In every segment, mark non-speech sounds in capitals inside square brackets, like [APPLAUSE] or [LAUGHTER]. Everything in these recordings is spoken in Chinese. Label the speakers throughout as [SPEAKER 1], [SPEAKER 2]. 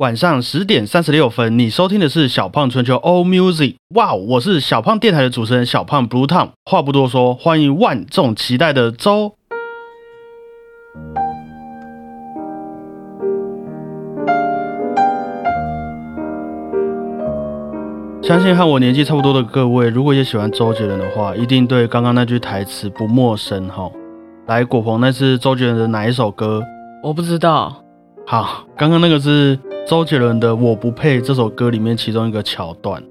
[SPEAKER 1] 晚上十点三十六分，你收听的是小胖春秋 All Music。哇，我是小胖电台的主持人小胖 Blue Tom。话不多说，欢迎万众期待的周。相信和我年纪差不多的各位，如果也喜欢周杰伦的话，一定对刚刚那句台词不陌生哈。来，果鹏，那是周杰伦的哪一首歌？
[SPEAKER 2] 我不知道。
[SPEAKER 1] 好，刚刚那个是周杰伦的《我不配》这首歌里面其中一个桥段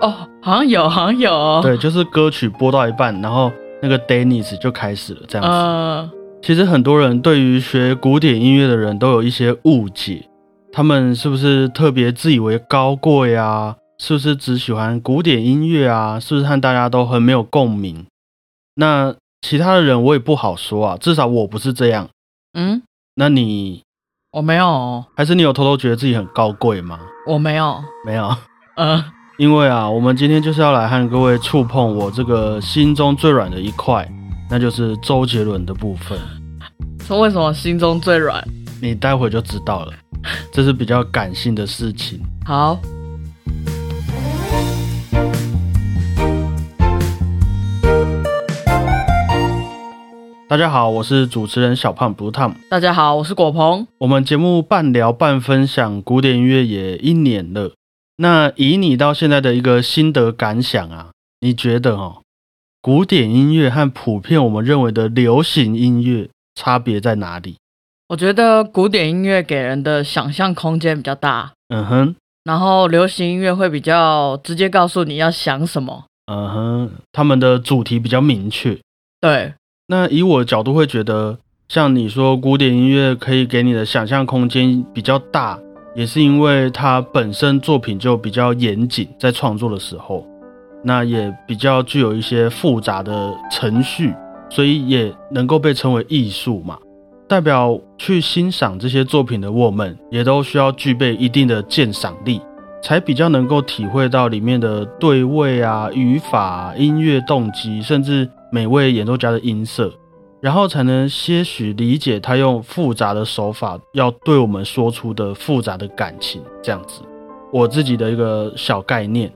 [SPEAKER 2] 哦，好像有，好像有。
[SPEAKER 1] 对，就是歌曲播到一半，然后那个 Dennis 就开始了这样子。
[SPEAKER 2] 嗯，
[SPEAKER 1] 其实很多人对于学古典音乐的人都有一些误解，他们是不是特别自以为高贵啊？是不是只喜欢古典音乐啊？是不是和大家都很没有共鸣？那其他的人我也不好说啊，至少我不是这样。
[SPEAKER 2] 嗯，
[SPEAKER 1] 那你？
[SPEAKER 2] 我没有，
[SPEAKER 1] 还是你有偷偷觉得自己很高贵吗？
[SPEAKER 2] 我没有，
[SPEAKER 1] 没有。[LAUGHS]
[SPEAKER 2] 呃，
[SPEAKER 1] 因为啊，我们今天就是要来和各位触碰我这个心中最软的一块，那就是周杰伦的部分。[LAUGHS]
[SPEAKER 2] 说为什么心中最软？
[SPEAKER 1] 你待会就知道了。这是比较感性的事情。
[SPEAKER 2] 好。
[SPEAKER 1] 大家好，我是主持人小胖 Blue Tom。
[SPEAKER 2] 大家好，我是果鹏。
[SPEAKER 1] 我们节目半聊半分享古典音乐也一年了，那以你到现在的一个心得感想啊，你觉得哦，古典音乐和普遍我们认为的流行音乐差别在哪里？
[SPEAKER 2] 我觉得古典音乐给人的想象空间比较大，
[SPEAKER 1] 嗯哼，
[SPEAKER 2] 然后流行音乐会比较直接告诉你要想什么，
[SPEAKER 1] 嗯哼，他们的主题比较明确，
[SPEAKER 2] 对。
[SPEAKER 1] 那以我的角度会觉得，像你说古典音乐可以给你的想象空间比较大，也是因为它本身作品就比较严谨，在创作的时候，那也比较具有一些复杂的程序，所以也能够被称为艺术嘛。代表去欣赏这些作品的我们，也都需要具备一定的鉴赏力，才比较能够体会到里面的对位啊、语法、音乐动机，甚至。每位演奏家的音色，然后才能些许理解他用复杂的手法要对我们说出的复杂的感情。这样子，我自己的一个小概念。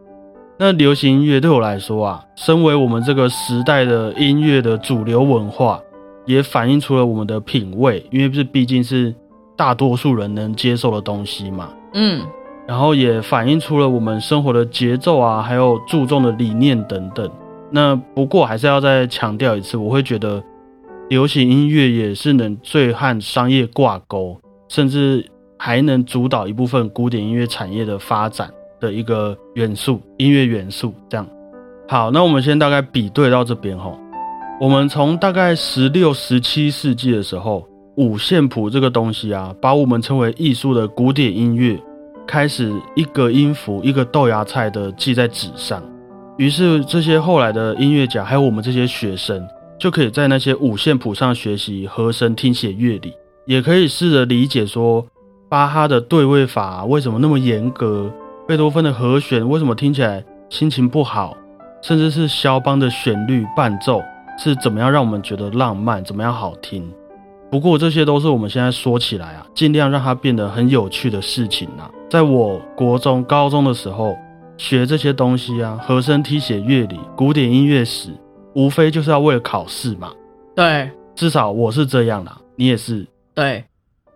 [SPEAKER 1] 那流行音乐对我来说啊，身为我们这个时代的音乐的主流文化，也反映出了我们的品味，因为这毕竟是大多数人能接受的东西嘛。
[SPEAKER 2] 嗯，
[SPEAKER 1] 然后也反映出了我们生活的节奏啊，还有注重的理念等等。那不过还是要再强调一次，我会觉得流行音乐也是能最和商业挂钩，甚至还能主导一部分古典音乐产业的发展的一个元素，音乐元素。这样好，那我们先大概比对到这边哈。我们从大概十六、十七世纪的时候，五线谱这个东西啊，把我们称为艺术的古典音乐，开始一个音符一个豆芽菜的记在纸上。于是，这些后来的音乐家，还有我们这些学生，就可以在那些五线谱上学习和声、听写乐理，也可以试着理解说，巴哈的对位法为什么那么严格，贝多芬的和弦为什么听起来心情不好，甚至是肖邦的旋律伴奏是怎么样让我们觉得浪漫，怎么样好听。不过，这些都是我们现在说起来啊，尽量让它变得很有趣的事情啊。在我国中、高中的时候。学这些东西啊，和声、听写、乐理、古典音乐史，无非就是要为了考试嘛。
[SPEAKER 2] 对，
[SPEAKER 1] 至少我是这样啦，你也是。
[SPEAKER 2] 对，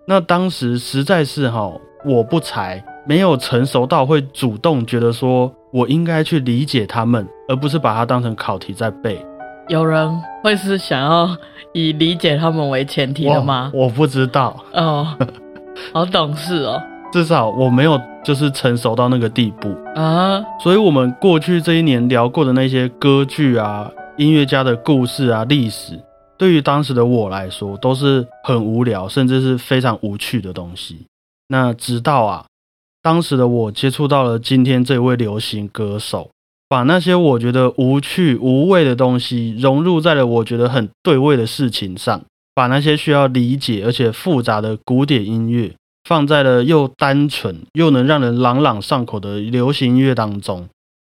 [SPEAKER 1] 那当时实在是哈，我不才，没有成熟到会主动觉得说我应该去理解他们，而不是把它当成考题在背。
[SPEAKER 2] 有人会是想要以理解他们为前提的吗？
[SPEAKER 1] 我不知道。
[SPEAKER 2] 哦，好懂事哦。
[SPEAKER 1] 至少我没有就是成熟到那个地步
[SPEAKER 2] 啊，
[SPEAKER 1] 所以我们过去这一年聊过的那些歌剧啊、音乐家的故事啊、历史，对于当时的我来说都是很无聊，甚至是非常无趣的东西。那直到啊，当时的我接触到了今天这位流行歌手，把那些我觉得无趣无味的东西融入在了我觉得很对味的事情上，把那些需要理解而且复杂的古典音乐。放在了又单纯又能让人朗朗上口的流行音乐当中，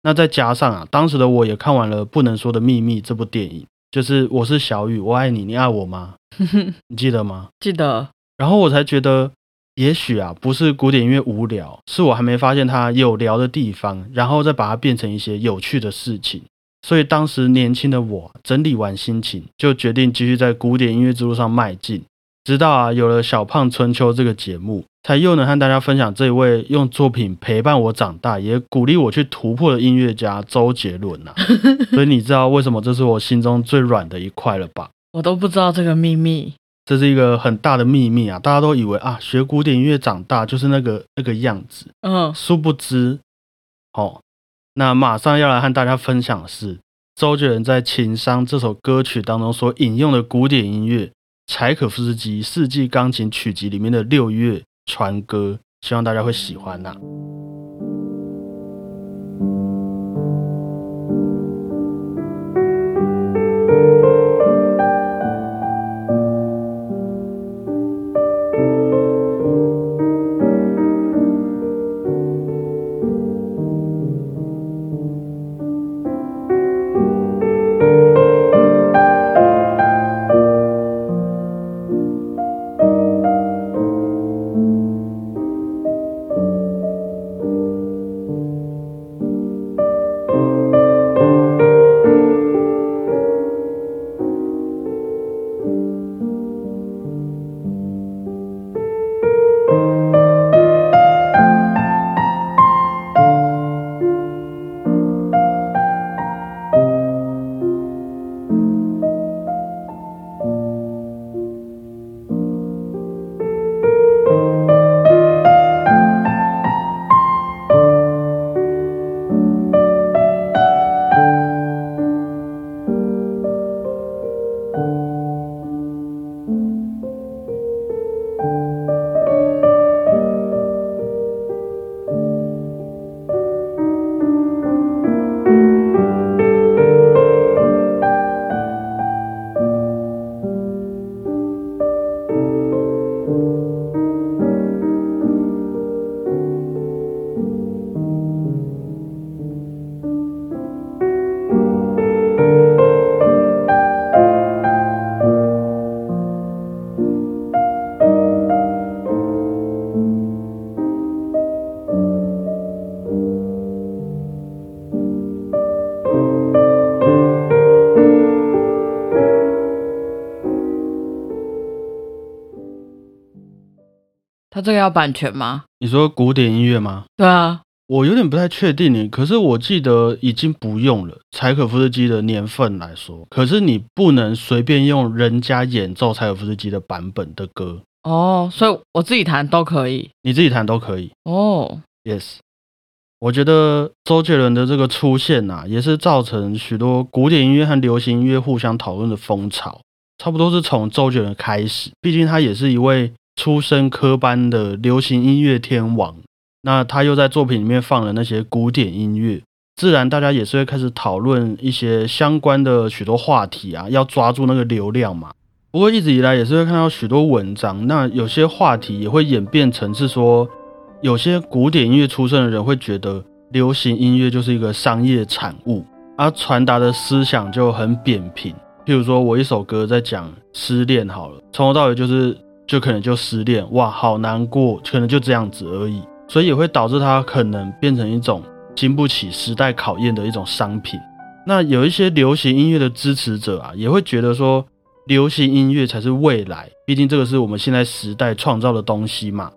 [SPEAKER 1] 那再加上啊，当时的我也看完了《不能说的秘密》这部电影，就是我是小雨，我爱你，你爱我吗？[LAUGHS] 你记得吗？
[SPEAKER 2] 记得。
[SPEAKER 1] 然后我才觉得，也许啊，不是古典音乐无聊，是我还没发现它有聊的地方，然后再把它变成一些有趣的事情。所以当时年轻的我整理完心情，就决定继续在古典音乐之路上迈进。直到啊有了《小胖春秋》这个节目，才又能和大家分享这一位用作品陪伴我长大，也鼓励我去突破的音乐家周杰伦呐。[LAUGHS] 所以你知道为什么这是我心中最软的一块了吧？
[SPEAKER 2] 我都不知道这个秘密。
[SPEAKER 1] 这是一个很大的秘密啊！大家都以为啊，学古典音乐长大就是那个那个样子，
[SPEAKER 2] 嗯，
[SPEAKER 1] 殊不知，哦，那马上要来和大家分享的是周杰伦在《情商》这首歌曲当中所引用的古典音乐柴可夫斯基《四季钢琴曲集》里面的六月传歌，希望大家会喜欢呐。
[SPEAKER 2] 这个要版权吗？
[SPEAKER 1] 你说古典音乐吗？
[SPEAKER 2] 对啊，
[SPEAKER 1] 我有点不太确定你，可是我记得已经不用了。柴可夫斯基的年份来说，可是你不能随便用人家演奏柴可夫斯基的版本的歌
[SPEAKER 2] 哦，所以我自己弹都可以，
[SPEAKER 1] 你自己弹都可以
[SPEAKER 2] 哦。
[SPEAKER 1] Yes，我觉得周杰伦的这个出现呐，也是造成许多古典音乐和流行音乐互相讨论的风潮，差不多是从周杰伦开始，毕竟他也是一位。出身科班的流行音乐天王，那他又在作品里面放了那些古典音乐，自然大家也是会开始讨论一些相关的许多话题啊，要抓住那个流量嘛。不过一直以来也是会看到许多文章，那有些话题也会演变成是说，有些古典音乐出身的人会觉得流行音乐就是一个商业产物，而传达的思想就很扁平。譬如说我一首歌在讲失恋，好了，从头到尾就是。就可能就失恋，哇，好难过，可能就这样子而已，所以也会导致它可能变成一种经不起时代考验的一种商品。那有一些流行音乐的支持者啊，也会觉得说，流行音乐才是未来，毕竟这个是我们现在时代创造的东西嘛，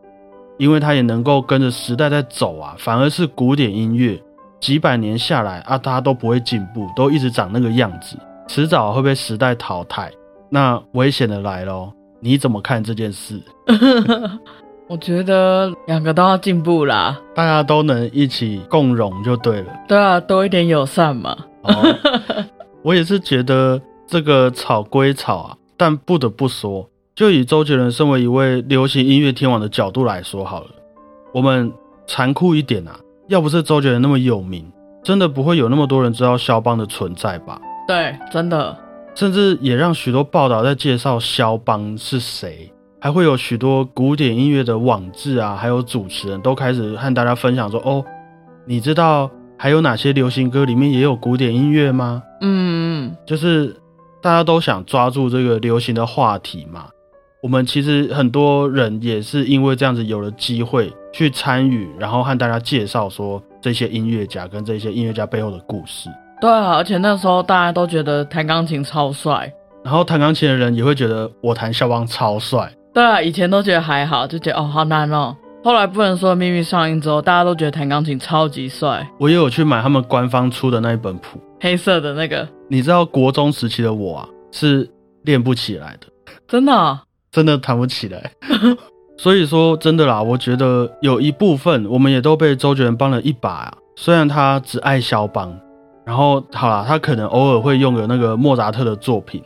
[SPEAKER 1] 因为它也能够跟着时代在走啊。反而是古典音乐，几百年下来啊，大家都不会进步，都一直长那个样子，迟早会被时代淘汰。那危险的来喽！你怎么看这件事？[LAUGHS]
[SPEAKER 2] 我觉得两个都要进步啦，
[SPEAKER 1] 大家都能一起共荣就对了。
[SPEAKER 2] 对啊，多一点友善嘛。[LAUGHS]
[SPEAKER 1] 我也是觉得这个吵归吵啊，但不得不说，就以周杰伦身为一位流行音乐天王的角度来说好了，我们残酷一点啊，要不是周杰伦那么有名，真的不会有那么多人知道肖邦的存在吧？
[SPEAKER 2] 对，真的。
[SPEAKER 1] 甚至也让许多报道在介绍肖邦是谁，还会有许多古典音乐的网志啊，还有主持人都开始和大家分享说：“哦，你知道还有哪些流行歌里面也有古典音乐吗？”
[SPEAKER 2] 嗯，
[SPEAKER 1] 就是大家都想抓住这个流行的话题嘛。我们其实很多人也是因为这样子有了机会去参与，然后和大家介绍说这些音乐家跟这些音乐家背后的故事。
[SPEAKER 2] 对啊，而且那时候大家都觉得弹钢琴超帅。
[SPEAKER 1] 然后弹钢琴的人也会觉得我弹肖邦超帅。
[SPEAKER 2] 对啊，以前都觉得还好，就觉得哦好难哦。后来不能说的秘密上映之后，大家都觉得弹钢琴超级帅。
[SPEAKER 1] 我也有去买他们官方出的那一本谱，
[SPEAKER 2] 黑色的那个。
[SPEAKER 1] 你知道国中时期的我啊，是练不起来的，
[SPEAKER 2] 真的啊、
[SPEAKER 1] 真的弹不起来。[LAUGHS] 所以说真的啦，我觉得有一部分我们也都被周杰伦帮了一把啊。虽然他只爱肖邦，然后好了，他可能偶尔会用个那个莫扎特的作品，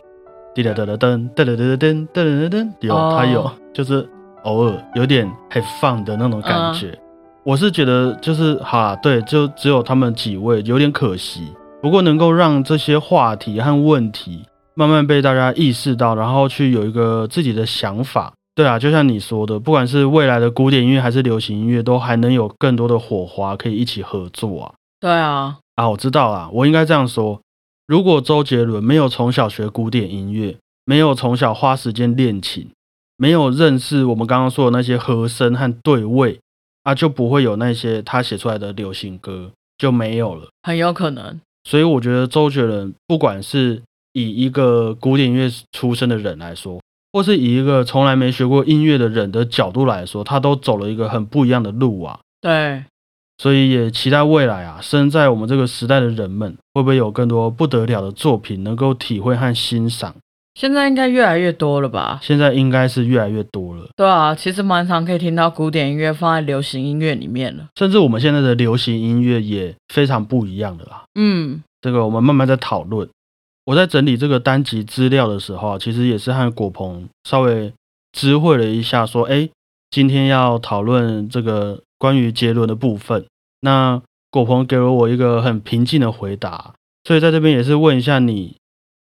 [SPEAKER 1] 滴答答答噔噔噔噔噔噔噔噔噔，
[SPEAKER 2] 有
[SPEAKER 1] 他有，就是偶尔有点很放的那种感觉。我是觉得就是好，对，就只有他们几位有点可惜。不过能够让这些话题和问题慢慢被大家意识到，然后去有一个自己的想法。对啊，就像你说的，不管是未来的古典音乐还是流行音乐，都还能有更多的火花可以一起合作啊。
[SPEAKER 2] 对啊，
[SPEAKER 1] 啊，我知道啦，我应该这样说：如果周杰伦没有从小学古典音乐，没有从小花时间练琴，没有认识我们刚刚说的那些和声和对位，啊，就不会有那些他写出来的流行歌，就没有了。
[SPEAKER 2] 很有可能。
[SPEAKER 1] 所以我觉得周杰伦，不管是以一个古典音乐出身的人来说，或是以一个从来没学过音乐的人的角度来说，他都走了一个很不一样的路啊。
[SPEAKER 2] 对，
[SPEAKER 1] 所以也期待未来啊，生在我们这个时代的人们，会不会有更多不得了的作品能够体会和欣赏？
[SPEAKER 2] 现在应该越来越多了吧？
[SPEAKER 1] 现在应该是越来越多了，
[SPEAKER 2] 对啊，其实蛮常可以听到古典音乐放在流行音乐里面了。
[SPEAKER 1] 甚至我们现在的流行音乐也非常不一样的啦。
[SPEAKER 2] 嗯，
[SPEAKER 1] 这个我们慢慢在讨论。我在整理这个单集资料的时候啊，其实也是和果鹏稍微知会了一下，说，哎，今天要讨论这个关于杰伦的部分。那果鹏给了我一个很平静的回答，所以在这边也是问一下你，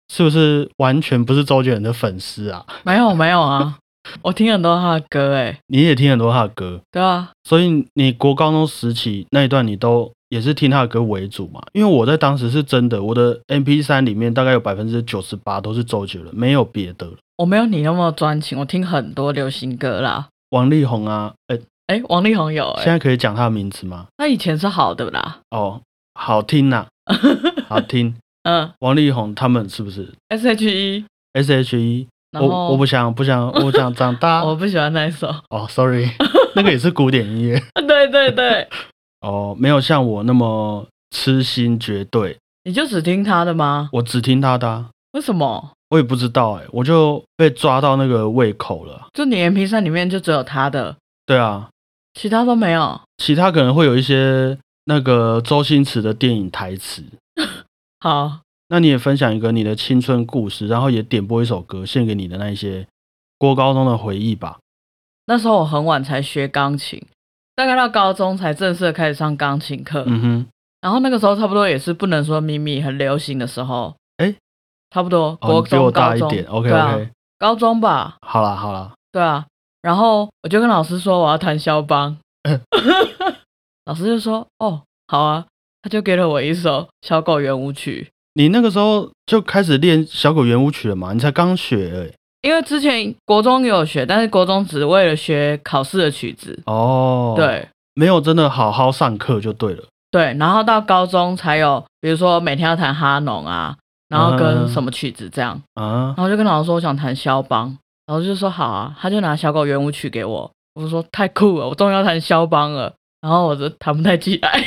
[SPEAKER 1] 是不是完全不是周杰伦的粉丝啊？
[SPEAKER 2] 没有没有啊，[LAUGHS] 我听很多他的歌，哎，
[SPEAKER 1] 你也听很多他的歌，
[SPEAKER 2] 对啊，
[SPEAKER 1] 所以你国高中时期那一段你都也是听他的歌为主嘛？因为我在当时是真的，我的 M P 三里面大概有百分之九十八都是周杰伦，没有别的了。
[SPEAKER 2] 我没有你那么专情，我听很多流行歌啦。
[SPEAKER 1] 王力宏啊，哎、
[SPEAKER 2] 哎，王力宏有
[SPEAKER 1] 现
[SPEAKER 2] 哎，
[SPEAKER 1] 在可以讲他的名字吗？
[SPEAKER 2] 他以前是好的啦。
[SPEAKER 1] 哦，好听呐、[LAUGHS] 好听。
[SPEAKER 2] 嗯
[SPEAKER 1] 王力宏他们是不是
[SPEAKER 2] ，S H
[SPEAKER 1] E，S H E？
[SPEAKER 2] 然后
[SPEAKER 1] 我我不想不想 [LAUGHS] 我想长大。
[SPEAKER 2] 我不喜欢那一首。
[SPEAKER 1] 哦，sorry，[LAUGHS] 那个也是古典音乐。
[SPEAKER 2] 对对对，
[SPEAKER 1] 哦，没有像我那么痴心绝对，
[SPEAKER 2] 你就只听他的吗？
[SPEAKER 1] 我只听他的啊、
[SPEAKER 2] 为什么？
[SPEAKER 1] 我也不知道哎、我就被抓到那个胃口了。
[SPEAKER 2] 就你 M P 三里面就只有他的，
[SPEAKER 1] 对啊，
[SPEAKER 2] 其他都没有。
[SPEAKER 1] 其他可能会有一些那个周星驰的电影台词。[LAUGHS]
[SPEAKER 2] 好，
[SPEAKER 1] 那你也分享一个你的青春故事，然后也点播一首歌献给你的那一些过高中的回忆吧。
[SPEAKER 2] 那时候我很晚才学钢琴，大概到高中才正式地开始上钢琴课。
[SPEAKER 1] 嗯哼，
[SPEAKER 2] 然后那个时候差不多也是不能说秘密很流行的时候，
[SPEAKER 1] 诶
[SPEAKER 2] 差不多
[SPEAKER 1] 哦，
[SPEAKER 2] 国中、
[SPEAKER 1] 你比我大
[SPEAKER 2] 高中
[SPEAKER 1] 一点。OK
[SPEAKER 2] 对啊
[SPEAKER 1] OK，
[SPEAKER 2] 高中吧，
[SPEAKER 1] 好啦好啦，
[SPEAKER 2] 对啊。然后我就跟老师说我要弹肖邦，[LAUGHS] 老师就说哦好啊，他就给了我一首《小狗圆舞曲
[SPEAKER 1] 你那个时候就开始练小狗圆舞曲了嘛？你才刚学而已。》，
[SPEAKER 2] 因为之前国中也有学，但是国中只为了学考试的曲子，
[SPEAKER 1] 哦，，
[SPEAKER 2] 对
[SPEAKER 1] 没有真的好好上课就对了。
[SPEAKER 2] 对。然后到高中才有，比如说每天要弹哈农啊，然后跟
[SPEAKER 1] 嗯
[SPEAKER 2] 什么曲子这样。
[SPEAKER 1] 啊
[SPEAKER 2] 然，后就跟老师说我想弹肖邦，然后就说好啊，他就拿《小狗圆舞曲》给我，我说太酷了，我终于要弹肖邦了。然后我就弹不太起来，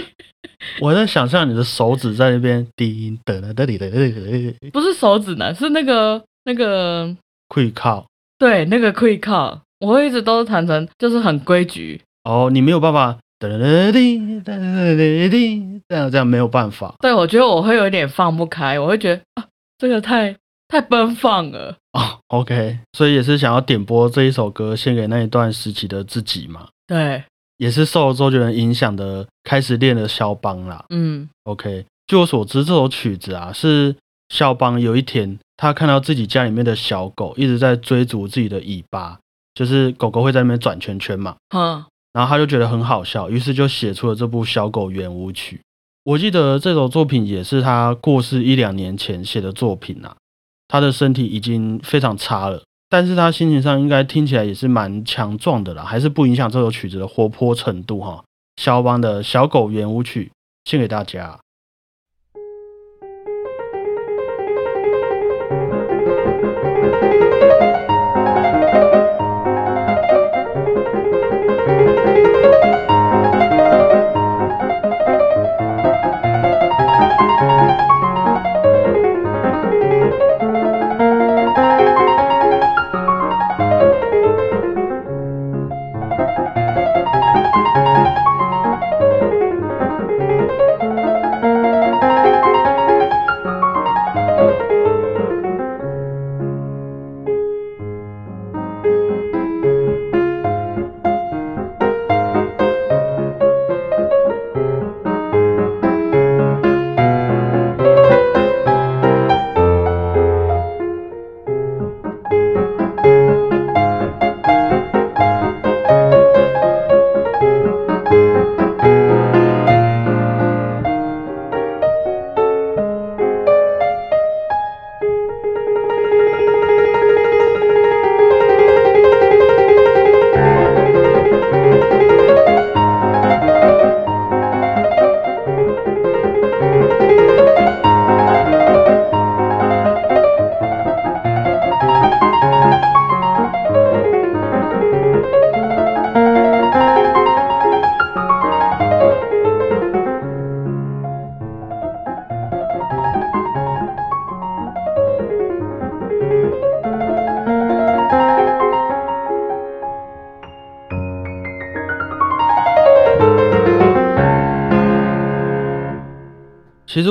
[SPEAKER 2] [LAUGHS]
[SPEAKER 1] 我在想象你的手指在那边低音的那里的那个，
[SPEAKER 2] 不是手指呢，是那个那个
[SPEAKER 1] quick call，
[SPEAKER 2] 对，那个 quick call，我一直都弹成就是很规矩
[SPEAKER 1] 哦，你没有办法，噔噔噔噔噔噔噔这样这样没有办法。
[SPEAKER 2] 对，我觉得我会有点放不开，我会觉得啊，这个太。太奔放了，
[SPEAKER 1] 哦，OK，所以也是想要点播这一首歌献给那一段时期的自己嘛，
[SPEAKER 2] 对，
[SPEAKER 1] 也是受周杰伦影响的，开始练了肖邦啦。
[SPEAKER 2] 嗯
[SPEAKER 1] OK，据我所知，这首曲子啊是肖邦有一天他看到自己家里面的小狗一直在追逐自己的尾巴，就是狗狗会在那边转圈圈嘛，
[SPEAKER 2] 嗯，
[SPEAKER 1] 然后他就觉得很好笑，于是就写出了这部《小狗圆舞曲》。我记得这首作品也是他过世一两年前写的作品啊。他的身体已经非常差了，但是他心情上应该听起来也是蛮强壮的啦，还是不影响这首曲子的活泼程度哈。肖邦的小狗圆舞曲献给大家。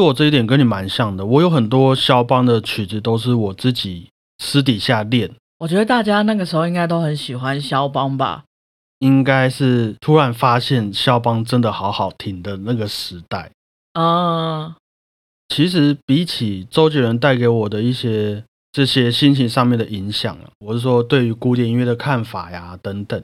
[SPEAKER 1] 我这一点跟你蛮像的，我有很多肖邦的曲子都是我自己私底下练。
[SPEAKER 2] 我觉得大家那个时候应该都很喜欢肖邦吧？
[SPEAKER 1] 应该是突然发现肖邦真的好好听的那个时代啊。其实比起周杰伦带给我的一些这些心情上面的影响啊，我是说对于古典音乐的看法呀等等，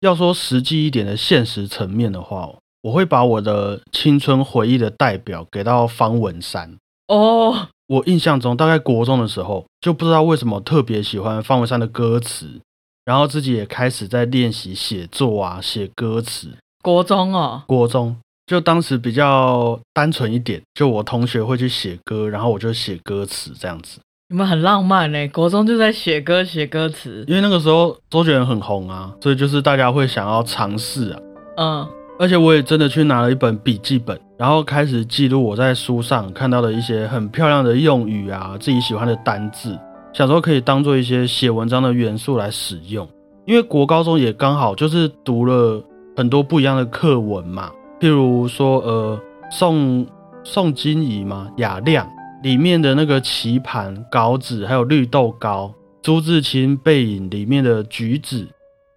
[SPEAKER 1] 要说实际一点的现实层面的话。我会把我的青春回忆的代表给到方文山哦。我印象中，大概国中的时候，就不知道为什么特别喜欢方文山的歌词，然后自己也开始在练习写作啊，写歌词。
[SPEAKER 2] 国中哦，
[SPEAKER 1] 国中就当时比较单纯一点，就我同学会去写歌，然后我就写歌词这样子。
[SPEAKER 2] 你们很浪漫呢，国中就在写歌写歌词。
[SPEAKER 1] 因为那个时候周杰伦很红啊，所以就是大家会想要尝试啊。嗯。而且我也真的去拿了一本笔记本，然后开始记录我在书上看到的一些很漂亮的用语啊，自己喜欢的单字，想说可以当做一些写文章的元素来使用。因为国高中也刚好就是读了很多不一样的课文嘛，譬如说呃宋宋金怡嘛，雅量里面的那个棋盘稿纸，还有绿豆糕，朱自清背影里面的橘子，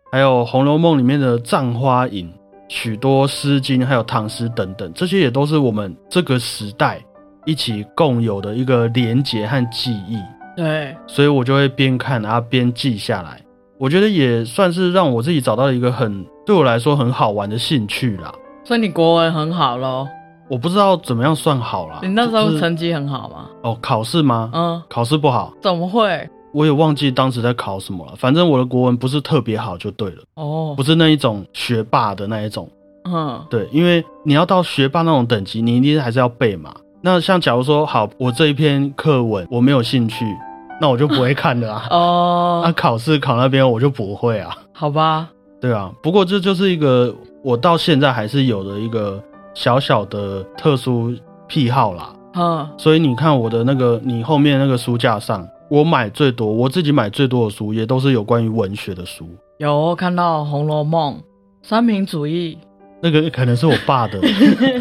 [SPEAKER 1] 还有《红楼梦》里面的葬花影。许多《诗经》还有唐诗等等，这些也都是我们这个时代一起共有的一个连结和记忆。
[SPEAKER 2] 对，
[SPEAKER 1] 所以我就会边看啊边记下来。我觉得也算是让我自己找到了一个很对我来说很好玩的兴趣啦。
[SPEAKER 2] 所以你国文很好咯？
[SPEAKER 1] 我不知道怎么样算好啦。
[SPEAKER 2] 你那时候成绩很好吗？
[SPEAKER 1] 哦，考试吗？嗯，考试不好。
[SPEAKER 2] 怎么会？
[SPEAKER 1] 我也忘记当时在考什么了，反正我的国文不是特别好就对了。哦，不是那一种学霸的那一种。嗯，对，因为你要到学霸那种等级，你一定还是要背嘛。那像假如说，好，我这一篇课文我没有兴趣，那我就不会看的啊。[LAUGHS] 哦，[LAUGHS] 那考试考那边我就不会啊。
[SPEAKER 2] 好吧。
[SPEAKER 1] 对啊，不过这就是一个我到现在还是有的一个小小的特殊癖好啦。嗯，所以你看我的那个，你后面那个书架上。我买最多，我自己买最多的书，也都是有关于文学的书。
[SPEAKER 2] 有看到《红楼梦》、三民主义，
[SPEAKER 1] 那个可能是我爸的。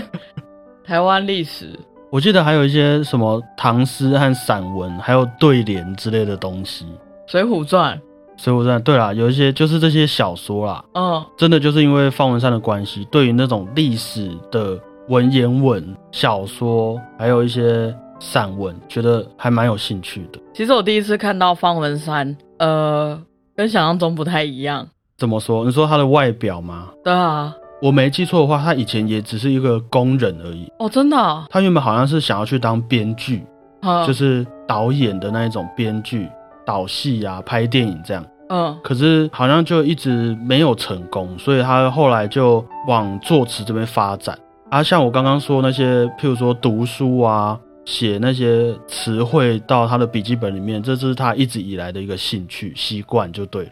[SPEAKER 1] [LAUGHS]
[SPEAKER 2] 台湾历史，
[SPEAKER 1] 我记得还有一些什么唐诗和散文，还有对联之类的东西。
[SPEAKER 2] 《水浒传》，《
[SPEAKER 1] 水浒传》对啦，有一些就是这些小说啦。嗯，真的就是因为方文山的关系，对于那种历史的文言文小说，还有一些。散文觉得还蛮有兴趣的。
[SPEAKER 2] 其实我第一次看到方文山，呃，跟想象中不太一样。
[SPEAKER 1] 怎么说？你说他的外表吗？
[SPEAKER 2] 对啊，
[SPEAKER 1] 我没记错的话，他以前也只是一个工人而已。
[SPEAKER 2] 哦，真的？
[SPEAKER 1] 他原本好像是想要去当编剧，就是导演的那一种编剧。导戏啊、拍电影这样。
[SPEAKER 2] 嗯
[SPEAKER 1] 可是好像就一直没有成功，所以他后来就往作词这边发展。啊，像我刚刚说那些，譬如说读书啊，写那些词汇到他的笔记本里面，这是他一直以来的一个兴趣习惯，就对了。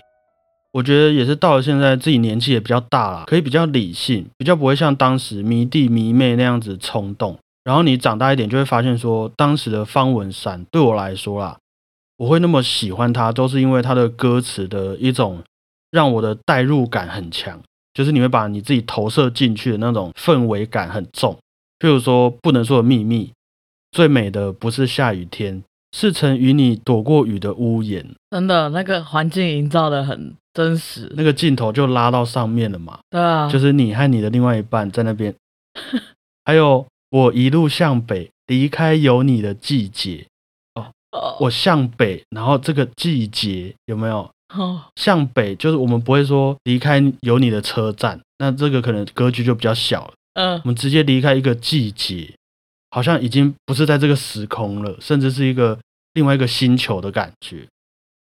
[SPEAKER 1] 我觉得也是到了现在，自己年纪也比较大了，可以比较理性，比较不会像当时迷弟迷妹那样子冲动。然后你长大一点，就会发现说，当时的方文山对我来说啦，我会那么喜欢他，都是因为他的歌词的一种让我的代入感很强，就是你会把你自己投射进去的那种氛围感很重。譬如说，不能说的秘密，最美的不是下雨天，是曾与你躲过雨的屋檐。
[SPEAKER 2] 真的那个环境营造的很真实。
[SPEAKER 1] 那个镜头就拉到上面了嘛，
[SPEAKER 2] 对啊，
[SPEAKER 1] 就是你和你的另外一半在那边，[LAUGHS] 还有我一路向北，离开有你的季节。
[SPEAKER 2] 哦
[SPEAKER 1] 我向北，然后这个季节有没有
[SPEAKER 2] 哦
[SPEAKER 1] 向北？就是我们不会说离开有你的车站，那这个可能格局就比较小了。
[SPEAKER 2] 嗯
[SPEAKER 1] 我们直接离开一个季节，好像已经不是在这个时空了，甚至是一个另外一个星球的感觉。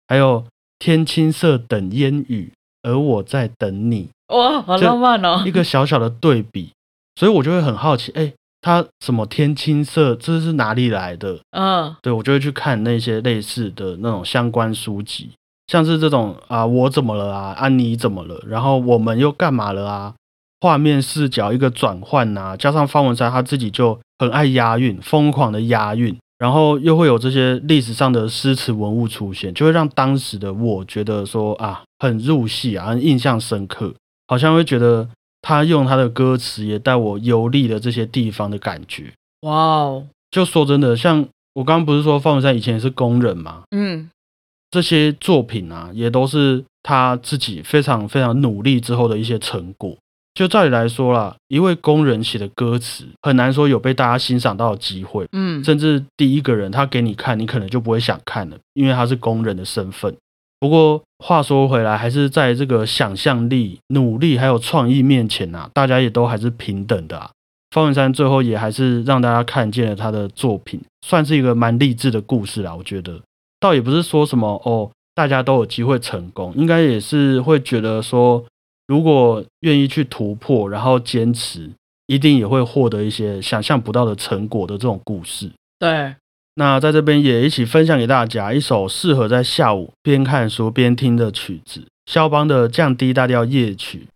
[SPEAKER 1] 还有天青色等烟雨，而我在等你，
[SPEAKER 2] 哇，好浪漫哦
[SPEAKER 1] 一。个小小的对比，所以我就会很好奇，哎，它什么天青色，这是哪里来的？
[SPEAKER 2] 嗯
[SPEAKER 1] 对我就会去看那些类似的那种相关书籍，像是这种啊，我怎么了啊，啊你怎么了，然后我们又干嘛了啊？画面视角一个转换呐、加上方文山他自己就很爱押韵，疯狂的押韵，然后又会有这些历史上的诗词文物出现，就会让当时的我觉得说啊，很入戏啊，很印象深刻，好像会觉得他用他的歌词也带我游历了这些地方的感觉。
[SPEAKER 2] 哇哦，
[SPEAKER 1] 就说真的，像我刚刚不是说方文山以前也是工人嘛，
[SPEAKER 2] 嗯
[SPEAKER 1] 这些作品啊，也都是他自己非常非常努力之后的一些成果。就照理来说啦，一位工人写的歌词，很难说有被大家欣赏到的机会。
[SPEAKER 2] 嗯
[SPEAKER 1] 甚至第一个人他给你看，你可能就不会想看了，因为他是工人的身份。不过话说回来，还是在这个想象力、努力还有创意面前啊，大家也都还是平等的啊。方文山最后也还是让大家看见了他的作品，算是一个蛮励志的故事啦。我觉得，倒也不是说什么哦，大家都有机会成功，应该也是会觉得说，如果愿意去突破，然后坚持，一定也会获得一些想象不到的成果的这种故事。
[SPEAKER 2] 对，
[SPEAKER 1] 那在这边也一起分享给大家一首适合在下午边看书边听的曲子，肖邦的降 D 大调夜曲。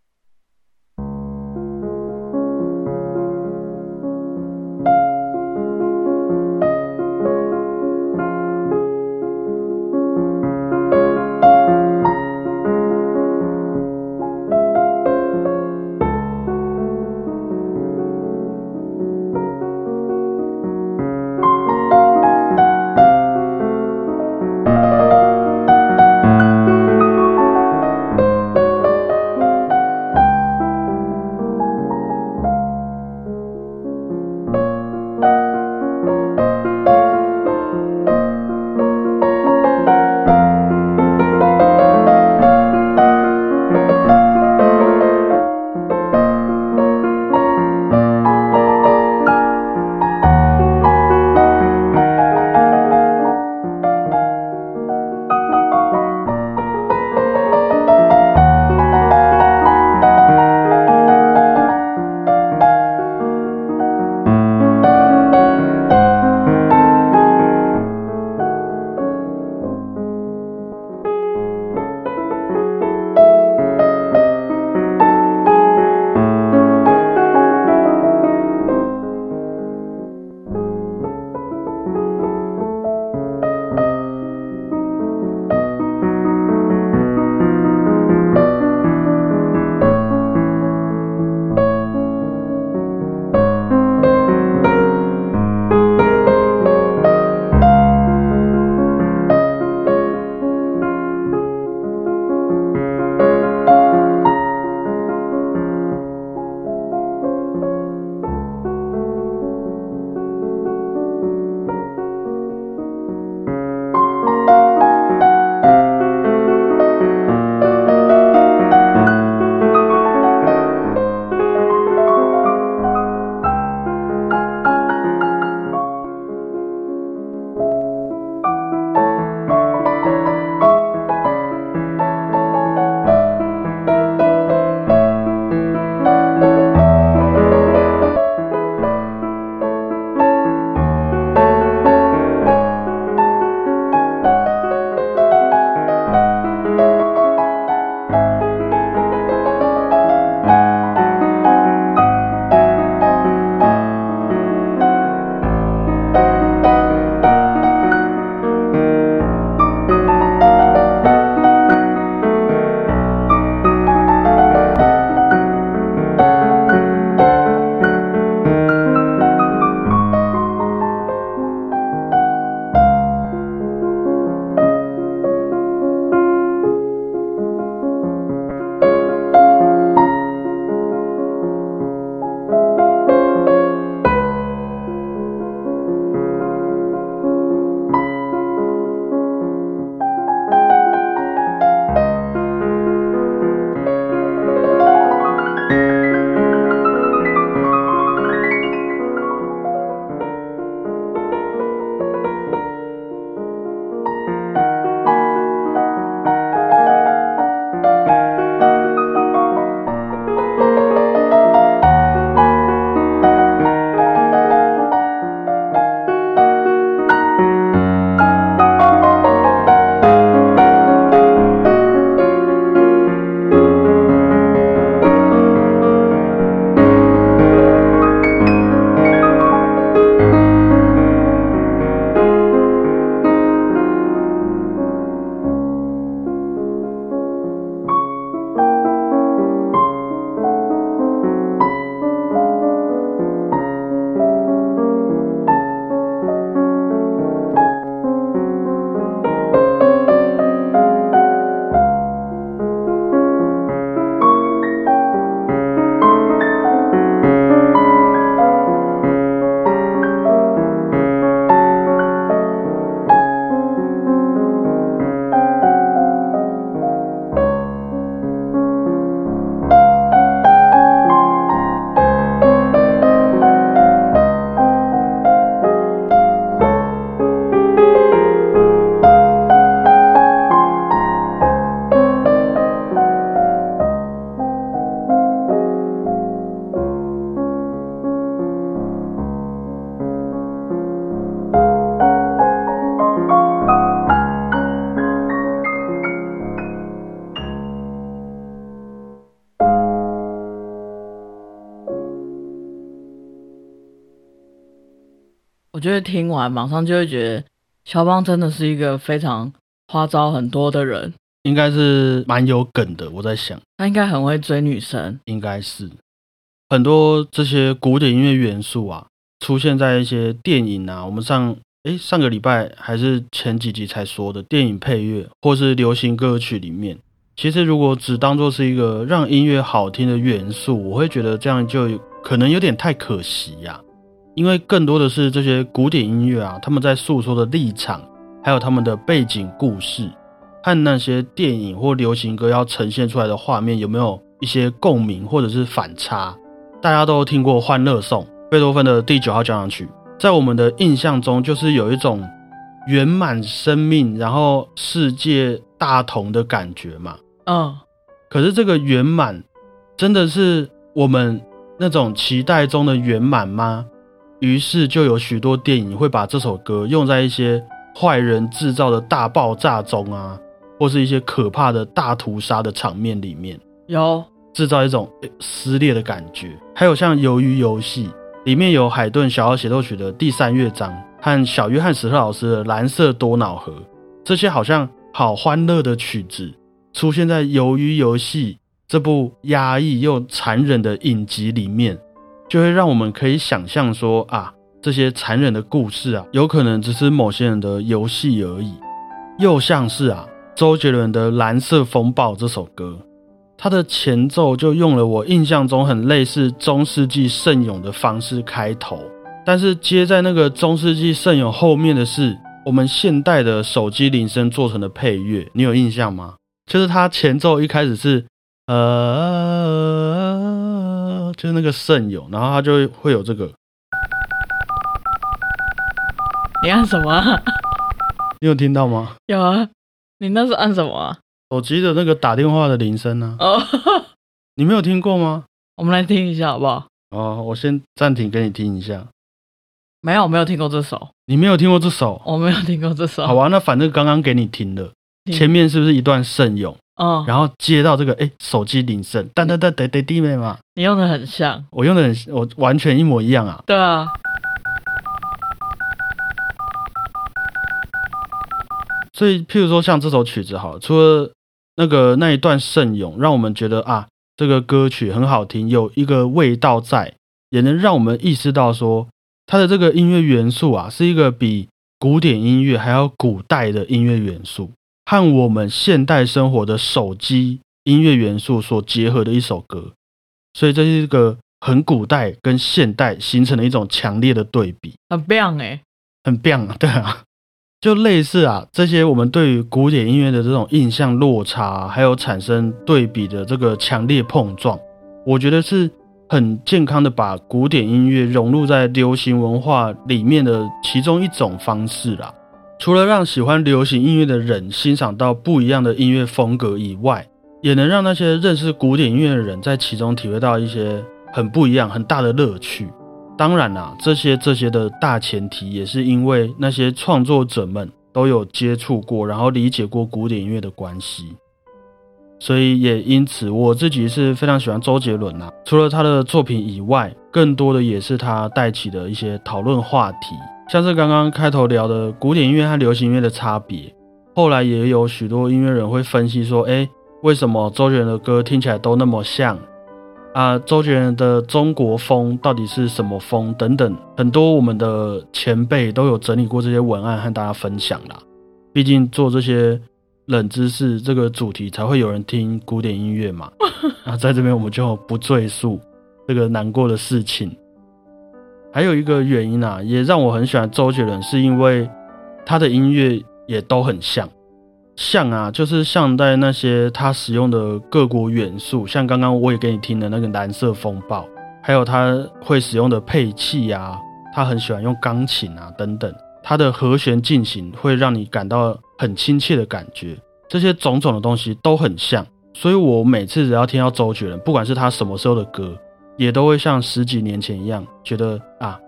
[SPEAKER 2] 得听完马上就会觉得肖邦真的是一个非常花招很多的人，
[SPEAKER 1] 应该是蛮有梗的。我在想，
[SPEAKER 2] 他应该很会追女生。
[SPEAKER 1] 应该是很多这些古典音乐元素啊，出现在一些电影啊，我们上诶上个礼拜还是前几集才说的电影配乐或是流行歌曲里面。其实如果只当做是一个让音乐好听的元素，我会觉得这样就可能有点太可惜呀。因为更多的是这些古典音乐啊，他们在诉说的立场，还有他们的背景故事，和那些电影或流行歌要呈现出来的画面有没有一些共鸣或者是反差？大家都听过《欢乐颂》，贝多芬的第九号交响曲，在我们的印象中就是有一种圆满生命，然后世界大同的感觉嘛。
[SPEAKER 2] 嗯，
[SPEAKER 1] 可是这个圆满，真的是我们那种期待中的圆满吗？于是就有许多电影会把这首歌用在一些坏人制造的大爆炸中啊，或是一些可怕的大屠杀的场面里面，
[SPEAKER 2] 有
[SPEAKER 1] 制造一种撕裂的感觉。还有像《鱿鱼游戏》里面有海顿小号协奏曲的第三乐章和小约翰史特老师的《蓝色多瑙河》，这些好像好欢乐的曲子出现在《鱿鱼游戏》这部压抑又残忍的影集里面。就会让我们可以想象说啊，这些残忍的故事啊，有可能只是某些人的游戏而已。又像是啊，周杰伦的《蓝色风暴》这首歌，它的前奏就用了我印象中很类似中世纪圣咏的方式开头，但是接在那个中世纪圣咏后面的是我们现代的手机铃声做成的配乐，你有印象吗？就是它前奏一开始是呃。就是那个圣咏，然后他就会有这个。
[SPEAKER 2] 你按什么？
[SPEAKER 1] 你有听到吗？
[SPEAKER 2] 有啊。你那是按什么啊？
[SPEAKER 1] 手机的那个打电话的铃声呢？哦。你没有听过吗？
[SPEAKER 2] 我们来听一下好不好？
[SPEAKER 1] 哦，我先暂停给你听一下。
[SPEAKER 2] 没有，我没有听过这首。
[SPEAKER 1] 你没有听过这首？
[SPEAKER 2] 我没有听过这首。
[SPEAKER 1] 好吧，那反正刚刚给你听了，前面是不是一段圣咏？
[SPEAKER 2] 哦，
[SPEAKER 1] 然后接到这个哎，手机铃声，噔噔噔噔噔弟妹嘛，
[SPEAKER 2] 你用的很像，
[SPEAKER 1] 我用的很，我完全一模一样啊。
[SPEAKER 2] 对啊。
[SPEAKER 1] 所以，譬如说像这首曲子，好，除了那个那一段圣咏，让我们觉得啊，这个歌曲很好听，有一个味道在，也能让我们意识到说，它的这个音乐元素啊，是一个比古典音乐还要古代的音乐元素。和我们现代生活的手机音乐元素所结合的一首歌，所以这是一个很古代跟现代形成的一种强烈的对比，
[SPEAKER 2] 很棒哎，
[SPEAKER 1] 很棒啊，对啊，就类似啊，这些我们对于古典音乐的这种印象落差，还有产生对比的这个强烈碰撞，我觉得是很健康的把古典音乐融入在流行文化里面的其中一种方式啦。除了让喜欢流行音乐的人欣赏到不一样的音乐风格以外，也能让那些认识古典音乐的人在其中体会到一些很不一样、很大的乐趣。当然啦，这些这些的大前提也是因为那些创作者们都有接触过，然后理解过古典音乐的关系。所以也因此，我自己是非常喜欢周杰伦呐。除了他的作品以外，更多的也是他带起的一些讨论话题。像是刚刚开头聊的古典音乐和流行音乐的差别，后来也有许多音乐人会分析说，哎，为什么周杰伦的歌听起来都那么像？啊，周杰伦的中国风到底是什么风？等等，很多我们的前辈都有整理过这些文案和大家分享啦。毕竟做这些冷知识这个主题，才会有人听古典音乐嘛。那 [LAUGHS] 在这边我们就不赘述这个难过的事情。还有一个原因啊，也让我很喜欢周杰伦，是因为他的音乐也都很像，像啊，就是像在那些他使用的各国元素，像刚刚我也给你听的那个蓝色风暴，还有他会使用的配器啊，他很喜欢用钢琴啊等等，他的和弦进行会让你感到很亲切的感觉，这些种种的东西都很像，所以我每次只要听到周杰伦，不管是他什么时候的歌。也都会像十几年前一样，觉得啊，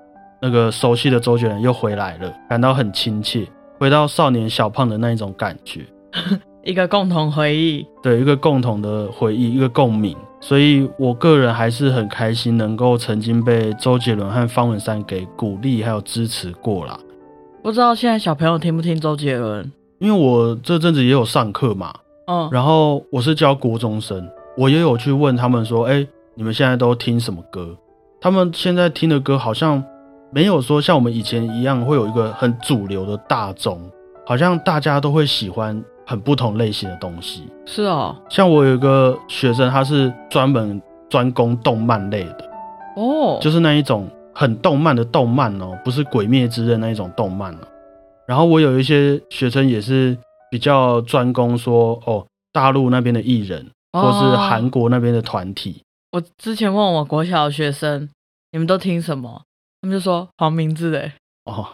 [SPEAKER 1] 那个熟悉的周杰伦又回来了，感到很亲切，回到少年小胖的那一种感觉，[LAUGHS]
[SPEAKER 2] 一个共同回忆，
[SPEAKER 1] 对，一个共同的回忆，一个共鸣。所以我个人还是很开心，能够曾经被周杰伦和方文山给鼓励还有支持过啦。
[SPEAKER 2] 不知道现在小朋友听不听周杰伦？
[SPEAKER 1] 因为我这阵子也有上课嘛，
[SPEAKER 2] 嗯，
[SPEAKER 1] 然后我是教国中生，我也有去问他们说，哎，你们现在都听什么歌？他们现在听的歌好像没有说像我们以前一样会有一个很主流的大众，好像大家都会喜欢很不同类型的东西。
[SPEAKER 2] 是哦，
[SPEAKER 1] 像我有一个学生，他是专门专攻动漫类的，
[SPEAKER 2] 哦，
[SPEAKER 1] 就是那一种很动漫的动漫哦，不是《鬼灭之刃》那一种动漫哦。然后我有一些学生也是比较专攻说哦，大陆那边的艺人，或是
[SPEAKER 2] 哦
[SPEAKER 1] 韩国那边的团体。
[SPEAKER 2] 我之前问我国小的学生，你们都听什么？他们就说黄明志诶。
[SPEAKER 1] 哦，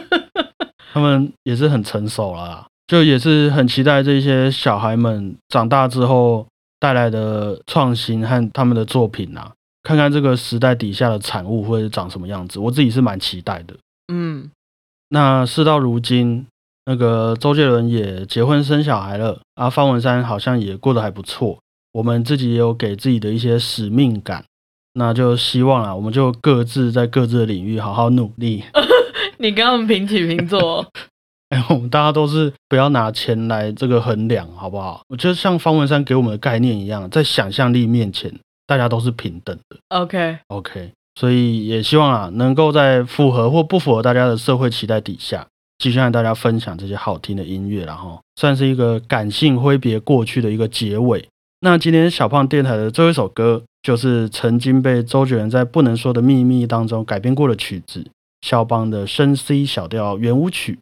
[SPEAKER 1] [LAUGHS] 他们也是很成熟了啦，就也是很期待这些小孩们长大之后带来的创新和他们的作品啊，看看这个时代底下的产物会是长什么样子，我自己是蛮期待的。
[SPEAKER 2] 嗯，
[SPEAKER 1] 那事到如今，那个周杰伦也结婚生小孩了，啊，方文山好像也过得还不错。我们自己也有给自己的一些使命感，那就希望啊，我们就各自在各自的领域好好努力。[LAUGHS]
[SPEAKER 2] 你跟我们平起平坐。[LAUGHS]
[SPEAKER 1] 哎，我们大家都是不要拿钱来这个衡量，好不好？我觉得像方文山给我们的概念一样，在想象力面前，大家都是平等的。OK，OK，所以也希望啊，能够在符合或不符合大家的社会期待底下，继续和大家分享这些好听的音乐，然后算是一个感性挥别过去的一个结尾。那今天小胖电台的最后一首歌，就是曾经被周杰伦在《不能说的秘密》当中改编过的曲子，肖邦的升 C 小调圆舞曲，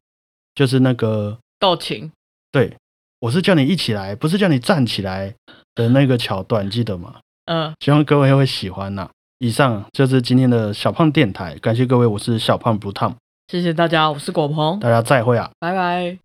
[SPEAKER 1] 就是那个
[SPEAKER 2] 够情。
[SPEAKER 1] 对我是叫你一起来，不是叫你站起来的那个桥段，记得吗？
[SPEAKER 2] 嗯，
[SPEAKER 1] 希望各位会喜欢呐、以上就是今天的小胖电台，感谢各位，我是小胖 Blue Tom，
[SPEAKER 2] 谢谢大家，我是果鹏，
[SPEAKER 1] 大家再会啊。
[SPEAKER 2] 拜拜。